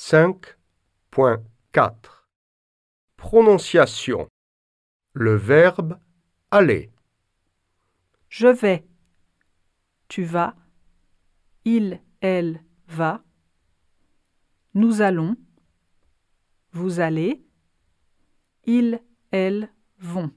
5.4 Prononciation Le verbe aller. Je vais. Tu vas. Il, elle, va. Nous allons. Vous allez. Ils, elles, vont.